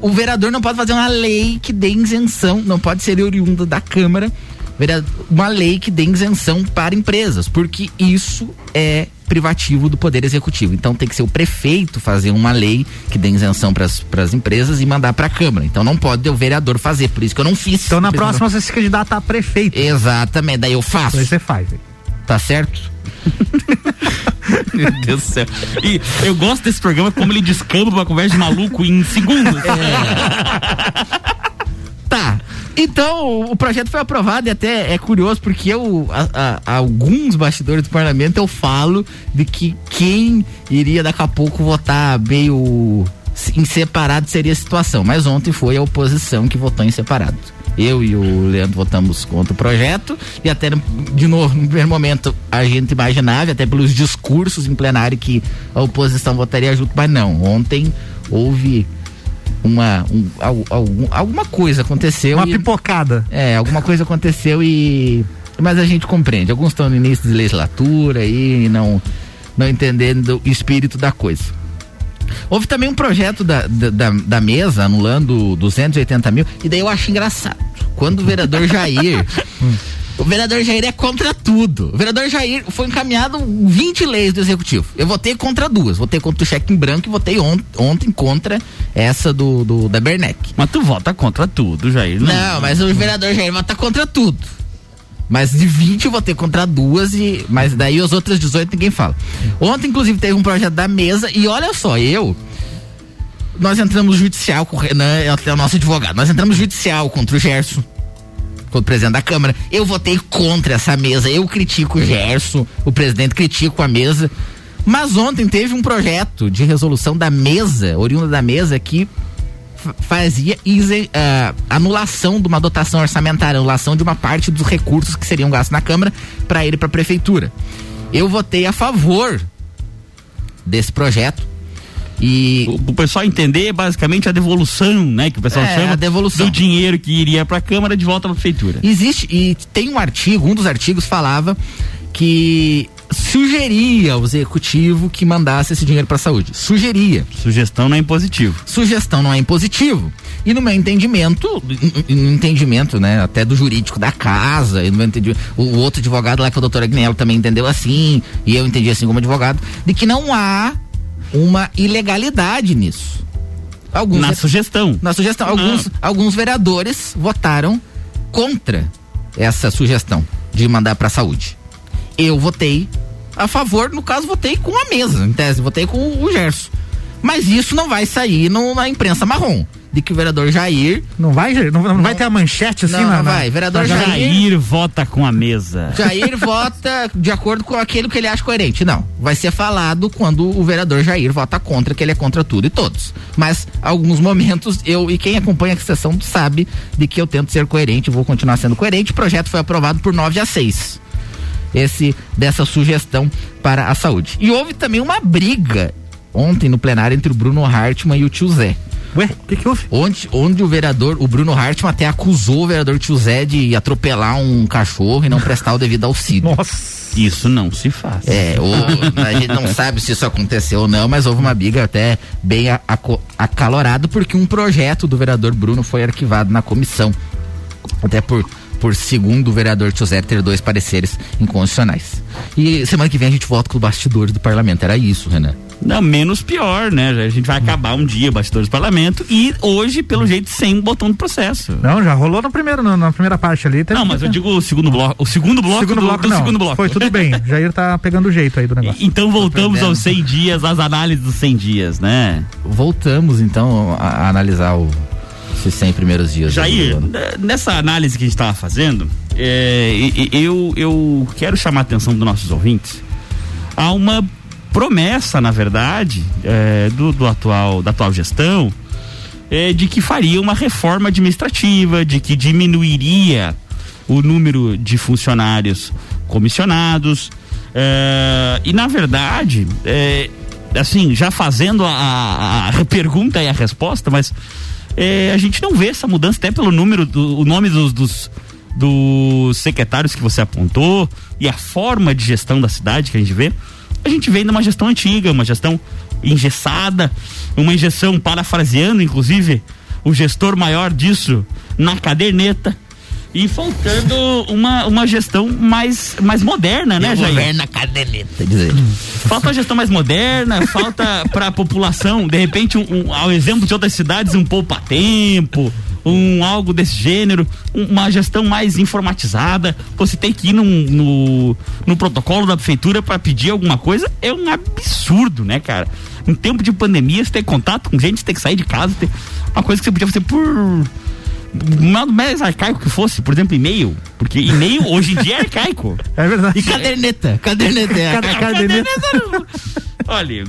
O vereador não pode fazer uma lei que dê isenção, não pode ser oriundo da Câmara, uma lei que dê isenção para empresas, porque isso é privativo do Poder Executivo. Então tem que ser o prefeito fazer uma lei que dê isenção para as empresas e mandar para a Câmara. Então não pode o vereador fazer, por isso que eu não fiz. Então na próxima você se candidata a prefeito. Exatamente, daí eu faço. Aí você faz. Tá certo? [LAUGHS] Meu Deus do céu. E eu gosto desse programa, como ele descamba uma conversa de maluco em segundos. Tá. Então, o projeto foi aprovado e até é curioso porque eu, a, a- alguns bastidores do parlamento, eu falo de que quem iria daqui a pouco votar meio em separado seria a situação. Mas ontem foi a oposição que votou em separado. Eu e o Leandro votamos contra o projeto e até, de novo, no primeiro momento, a gente imaginava, até pelos discursos em plenário, que a oposição votaria junto, mas não. Ontem houve uma um, al- algum- alguma coisa aconteceu Uma e- pipocada. é alguma coisa aconteceu e mas a gente compreende alguns estão no início de legislatura e não não entendendo o espírito da coisa houve também um projeto da, da, da- da mesa anulando 280 mil e daí eu acho engraçado quando o vereador Jair [LAUGHS] O vereador Jair é contra tudo. O vereador Jair foi encaminhado 20 leis do executivo. Eu votei contra duas. Votei contra o cheque em branco e votei ont ontem contra essa do, do da Bernec. Mas tu vota contra tudo, Jair. Não, não mas o vereador Jair vota contra tudo. Mas de 20 eu votei contra duas e. Mas daí as outras 18 ninguém fala. Ontem, inclusive, teve um projeto da mesa e olha só, eu. Nós entramos judicial com o Renan, é o nosso advogado. Nós entramos judicial contra o Gerson presidente da Câmara. Eu votei contra essa mesa. Eu critico o Gerson, o presidente critico a mesa. Mas ontem teve um projeto de resolução da mesa, oriunda da mesa, que fazia uh, anulação de uma dotação orçamentária, anulação de uma parte dos recursos que seriam gastos na Câmara para ir para a Prefeitura. Eu votei a favor desse projeto e o, o pessoal entender basicamente a devolução, né, que o pessoal é, chama do dinheiro que iria para a Câmara de volta para a prefeitura. Existe e tem um artigo, um dos artigos falava que sugeria ao executivo que mandasse esse dinheiro para a saúde. Sugeria. Sugestão não é impositivo. Sugestão não é impositivo. E no meu entendimento, no entendimento, né, até do jurídico da casa, e no meu entendimento, o, outro advogado lá que é o doutor Agnello também entendeu assim, e eu entendi assim como advogado, de que não há uma ilegalidade nisso. Alguns na sugestão. Na sugestão. Alguns, ah. alguns vereadores votaram contra essa sugestão de mandar para a saúde. Eu votei a favor, no caso, votei com a mesa, em tese, votei com o Gerson. Mas isso não vai sair no, na imprensa marrom de que o vereador Jair. Não vai, não, não, não vai ter a manchete assim, não, não vai. Vereador Jair, Jair vota com a mesa. Jair [LAUGHS] vota de acordo com aquilo que ele acha coerente. Não. Vai ser falado quando o vereador Jair vota contra, que ele é contra tudo e todos. Mas alguns momentos eu e quem acompanha a sessão sabe de que eu tento ser coerente, vou continuar sendo coerente. O projeto foi aprovado por 9 a 6 esse dessa sugestão para a saúde. E houve também uma briga ontem no plenário entre o Bruno Hartmann e o tio Zé. Ué, o que, que houve? Onde, onde o vereador, o Bruno Hartmann até acusou o vereador tio Zé de atropelar um cachorro e não prestar o devido auxílio. Nossa. Isso não se faz. É, ou, a gente não sabe se isso aconteceu ou não, mas houve uma briga até bem acalorada porque um projeto do vereador Bruno foi arquivado na comissão. Até por por segundo o vereador José ter dois pareceres inconstitucionais. E semana que vem a gente volta com os bastidores do parlamento. Era isso, Renan. Não, menos pior, né? A gente vai acabar um dia bastidores do parlamento e hoje, pelo jeito, sem botão de processo. Não, já rolou no primeiro, no, na primeira parte ali. Não, mas eu digo o segundo bloco. O segundo bloco segundo do, bloco, do não, segundo bloco. Foi tudo bem. [LAUGHS] Jair tá pegando o jeito aí do negócio. Então voltamos aos 100 dias, às análises dos 100 dias, né? Voltamos então a, a analisar o, esses 100 primeiros dias. Jair, nessa análise que a gente estava fazendo, é, eu, eu quero chamar a atenção dos nossos ouvintes a uma promessa, na verdade, é, do, do, atual, da atual gestão, é, de que faria uma reforma administrativa, de que diminuiria o número de funcionários comissionados. É, e na verdade, é, assim, já fazendo a, a, pergunta e a resposta, mas é, a gente não vê essa mudança até pelo número, do, o nome dos, dos, dos secretários que você apontou e a forma de gestão da cidade que a gente vê. A gente vem de uma gestão antiga, uma gestão engessada, uma injeção parafraseando, inclusive, o gestor maior disso na caderneta e faltando uma, uma gestão mais, mais moderna, né, Jair? Governa caderneta, dizer. Falta uma gestão mais moderna, falta para a população, de repente, um, um, ao exemplo de outras cidades, um poupa-tempo, um algo desse gênero, uma gestão mais informatizada. Você tem que ir num, no, no protocolo da prefeitura para pedir alguma coisa, é um absurdo, né, cara? Em tempo de pandemia, você ter contato com gente, você tem que sair de casa, ter uma coisa que você podia fazer por modo mais arcaico que fosse, por exemplo, e-mail. Porque e-mail hoje em dia é arcaico. [LAUGHS] É verdade. E caderneta. Caderneta. É caderneta. Olha,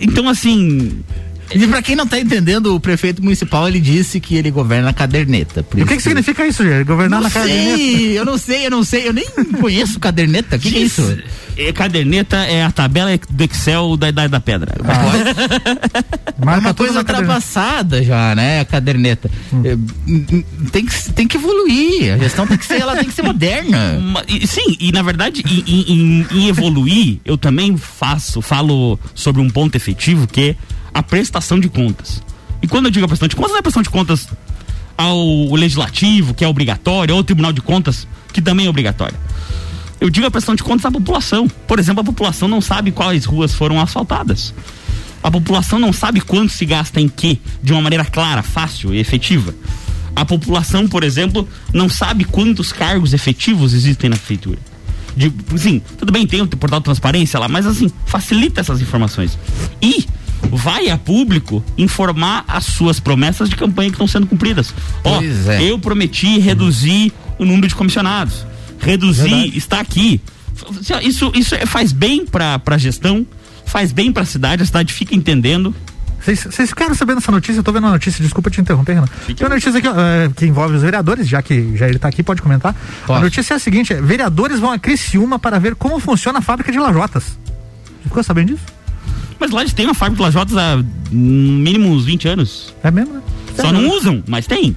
então assim. E pra quem não tá entendendo, o prefeito municipal ele disse que ele governa a caderneta. o que, que significa isso, gente? Governar não na caderneta? Eu não sei, eu não sei, eu nem [LAUGHS] conheço caderneta. O que, que, é isso? É, caderneta é a tabela do Excel da Idade da Pedra. Ah. [LAUGHS] é uma coisa ultrapassada já, né? A caderneta. Hum. É, tem, que, tem que evoluir. A gestão tem que ser, ela tem que ser moderna. [LAUGHS] Sim, e na verdade, em, em, em evoluir, eu também faço, falo sobre um ponto efetivo que é a prestação de contas. E quando eu digo a prestação de contas, não é a prestação de contas ao legislativo, que é obrigatório, ou ao Tribunal de Contas, que também é obrigatória. Eu digo a prestação de contas da população. Por exemplo, a população não sabe quais ruas foram asfaltadas. A população não sabe quanto se gasta em quê, de uma maneira clara, fácil e efetiva. A população, por exemplo, não sabe quantos cargos efetivos existem na prefeitura. De, sim, tudo bem, tem o portal de transparência lá, mas assim, facilita essas informações. E vai a público informar as suas promessas de campanha que estão sendo cumpridas. Ó, Pois é. eu prometi reduzir o número de comissionados. Reduzir, está aqui. Isso, isso é- faz bem para a gestão, faz bem para a cidade, a cidade fica entendendo. Vocês ficaram sabendo dessa notícia? Eu tô vendo a notícia, desculpa te interromper, Renan. Tem uma notícia aqui, é, que envolve os vereadores, já que já ele tá aqui, pode comentar. A notícia é a seguinte: é, vereadores vão a Criciúma para ver como funciona a fábrica de lajotas. Você ficou sabendo disso? Mas lá eles têm uma fábrica de lajotas há no mínimo uns 20 anos. É mesmo, né? Só não usam, mas tem.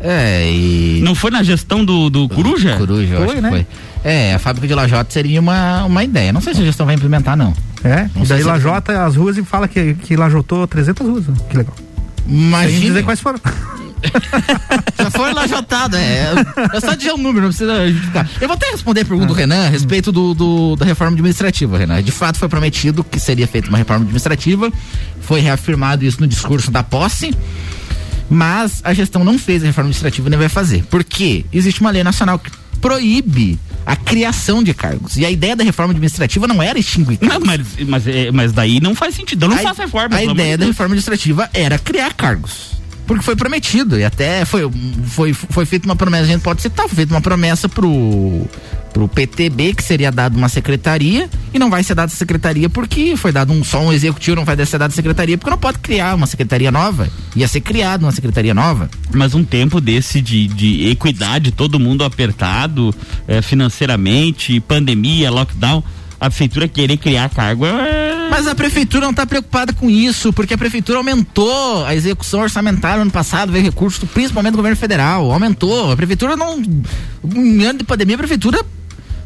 É, e. Não foi na gestão do, do Coruja? Coruja, eu acho que foi. É, a fábrica de lajota seria uma, uma ideia. Não sei se a gestão vai implementar, não. É, Não e daí se- lajota as ruas e fala que, que lajotou 300 ruas. né? Que legal. Sem Imagina. dizer quais foram. Já foi lajotado, é. É só dizer o número, não precisa justificar. Eu vou até responder a pergunta do Renan a respeito do, do- da reforma administrativa, Renan. De fato, foi prometido que seria feita uma reforma administrativa. Foi reafirmado isso no discurso da posse. Mas a gestão não fez a reforma administrativa e nem vai fazer. Por quê? Existe uma lei nacional que proíbe a criação de cargos. E a ideia da reforma administrativa não era extinguir Não, mas, mas, é, mas daí não faz sentido. Eu não a, faço reforma. A ideia de da reforma administrativa era criar cargos. Porque foi prometido e até foi, foi, foi feita uma promessa, a gente pode citar, foi feita uma promessa pro, pro PTB que seria dado uma secretaria e não vai ser dada secretaria porque foi dado um, só um executivo, não vai ser dada secretaria porque não pode criar uma secretaria nova. Ia ser criada uma secretaria nova. Mas um tempo desse de, de equidade, todo mundo apertado eh, financeiramente, pandemia, lockdown, a prefeitura querer criar cargo é. Mas a prefeitura não está preocupada com isso, porque a prefeitura aumentou a execução orçamentária no ano passado, veio recurso, principalmente do governo federal, aumentou. A prefeitura não. Em ano de pandemia, a prefeitura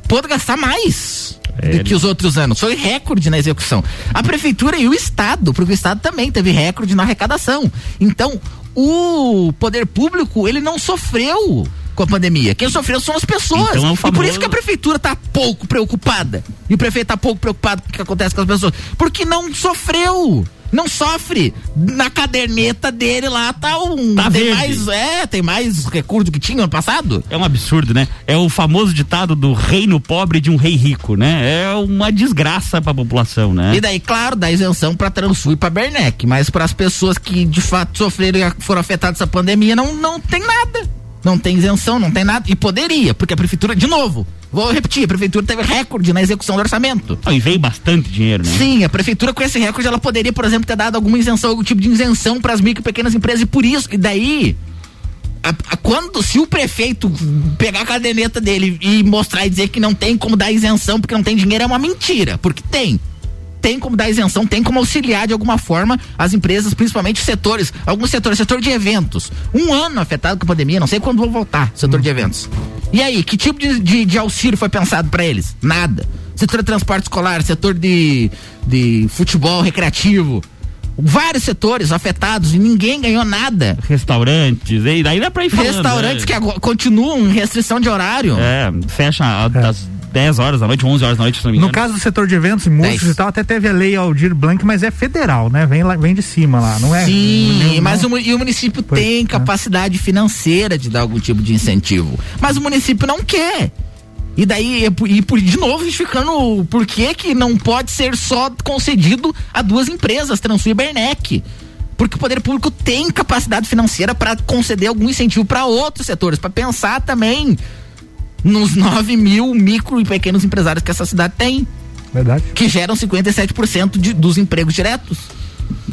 pôde gastar mais É, do que os outros anos. Foi recorde na execução. A prefeitura e o Estado, porque o Estado também teve recorde na arrecadação. Então, o poder público, ele não sofreu com a pandemia. Quem sofreu são as pessoas. Então é o E por famoso- isso que a prefeitura tá pouco preocupada. E o prefeito tá pouco preocupado com o que acontece com as pessoas. Porque não sofreu. Não sofre. Na caderneta dele lá tá um. Tá tem verde. mais. É, tem mais recurso do que tinha ano passado. É um absurdo, né? É o famoso ditado do reino pobre de um rei rico, né? É uma desgraça pra população, né? E daí, claro, dá isenção pra Transul e pra Bernec. Mas para as pessoas que de fato sofreram e foram afetadas essa pandemia, não, não tem nada. Não tem isenção, não tem nada. E poderia, porque a prefeitura, de novo, vou repetir, a prefeitura teve recorde na execução do orçamento. Ah, e veio bastante dinheiro, né? Sim, a prefeitura com esse recorde ela poderia, por exemplo, ter dado alguma isenção, algum tipo de isenção para as micro e pequenas empresas e por isso, e daí a- a- quando se o prefeito pegar a caderneta dele e mostrar e dizer que não tem como dar isenção porque não tem dinheiro é uma mentira, porque tem. Tem como dar isenção, tem como auxiliar de alguma forma as empresas, principalmente os setores, alguns setores, setor de eventos. Um ano afetado com a pandemia, não sei quando vão voltar, setor de eventos. E aí, que tipo de, de, de auxílio foi pensado para eles? Nada. Setor de transporte escolar, setor de, de futebol recreativo, vários setores afetados e ninguém ganhou nada. Restaurantes, e daí dá pra ir falando. Restaurantes né? que continuam em restrição de horário. É, fecha a- das 10 horas da noite, 11 horas da noite, se não me No engano. caso do setor de eventos e músicos e tal, até teve a lei Aldir Blanc, mas é federal, né? Vem, lá, vem de cima lá, não é? Sim, não- mas o, mu- e o município tem capacidade financeira de dar algum tipo de incentivo. Mas o município não quer. E daí, e por- e por, de novo, justificando por que que não pode ser só concedido a duas empresas, Transul e Bernec. Porque o poder público tem capacidade financeira para conceder algum incentivo para outros setores, para pensar também nos 9 mil micro e pequenos empresários que essa cidade tem. Verdade. Que geram 57% de, dos empregos diretos.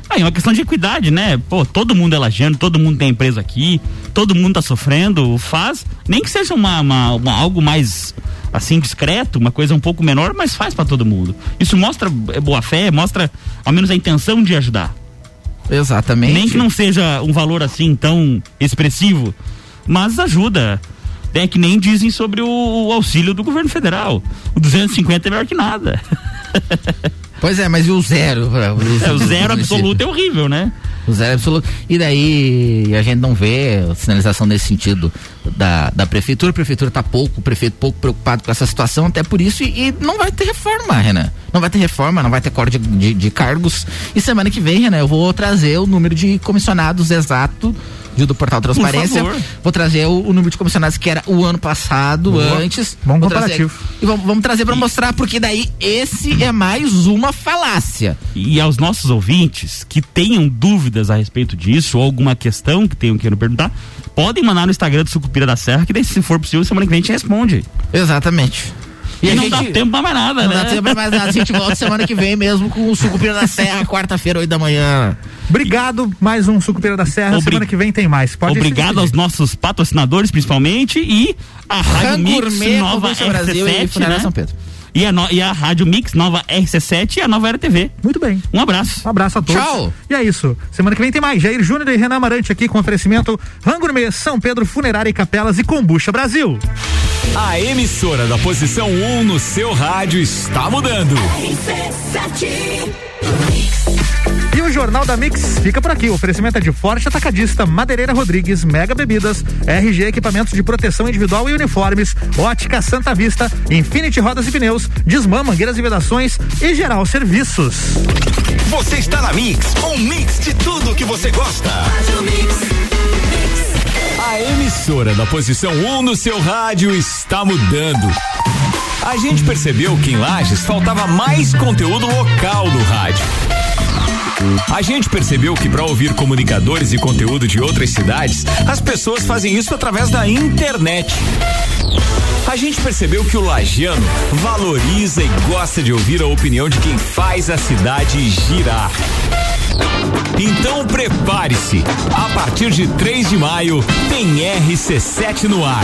Ah, é uma questão de equidade, né? Pô, todo mundo é lajeando, todo mundo tem empresa aqui, todo mundo tá sofrendo, faz, nem que seja uma, uma- uma- algo mais assim discreto, uma coisa um pouco menor, mas faz pra todo mundo. Isso mostra é, boa fé, mostra ao menos a intenção de ajudar. Exatamente. Nem que não seja um valor assim tão expressivo, mas ajuda. É que nem dizem sobre o, o auxílio do governo federal. O 250 é melhor que nada. [LAUGHS] Pois é, mas e o zero? É, o zero absoluto é horrível, né? O zero absoluto. E daí a gente não vê sinalização nesse sentido da, da prefeitura. A prefeitura está pouco, o prefeito pouco preocupado com essa situação, até por isso, e, e não vai ter reforma, Renan. Não vai ter reforma, não vai ter corte de, de, de cargos. E semana que vem, Renan, eu vou trazer o número de comissionados exato do Portal Transparência. Vou trazer o, o, número de comissionados que era o ano passado, Boa. antes. Bom comparativo. Trazer, e vamos, vamos trazer para mostrar, porque daí esse é mais uma falácia. E aos nossos ouvintes que tenham dúvidas a respeito disso, ou alguma questão que tenham queiram perguntar, podem mandar no Instagram do Sucupira da Serra, que daí, se for possível, semana que vem a gente responde. Exatamente. E, e não gente, dá tempo pra mais nada, não né? Não dá tempo pra mais nada. A gente volta semana que vem mesmo com o Sucupira da Serra, quarta-feira, oito da manhã. Obrigado, mais um Sucupira da Serra. Obrig... Semana que vem tem mais. Pode Obrigado aos nossos patrocinadores, principalmente, e a Rádio Mix Nova Brasil RC7, e né? São Pedro. E a, no, e a Rádio Mix Nova RC7 e a Nova Era TV. Muito bem. Um abraço. Um abraço a todos. Tchau. E é isso. Semana que vem tem mais. Jair Júnior e Renan Amarante aqui com oferecimento Rangourmet, São Pedro Funerária e Capelas e Combucha Brasil. A emissora da posição 1 um no seu rádio está mudando. E o Jornal da Mix fica por aqui. O oferecimento é de Forte Atacadista, Madeireira Rodrigues, Mega Bebidas, RG Equipamentos de Proteção Individual e Uniformes, Ótica Santa Vista, Infinity Rodas e Pneus, Desmã, Mangueiras e Vedações e Geral Serviços. Você está na Mix, um mix de tudo que você gosta. A emissora da posição 1 um no seu rádio está mudando. A gente percebeu que em Lages faltava mais conteúdo local no rádio. A gente percebeu que para ouvir comunicadores e conteúdo de outras cidades, as pessoas fazem isso através da internet. A gente percebeu que o lagiano valoriza e gosta de ouvir a opinião de quem faz a cidade girar. Então prepare-se. A partir de 3 de maio tem RC7 no ar.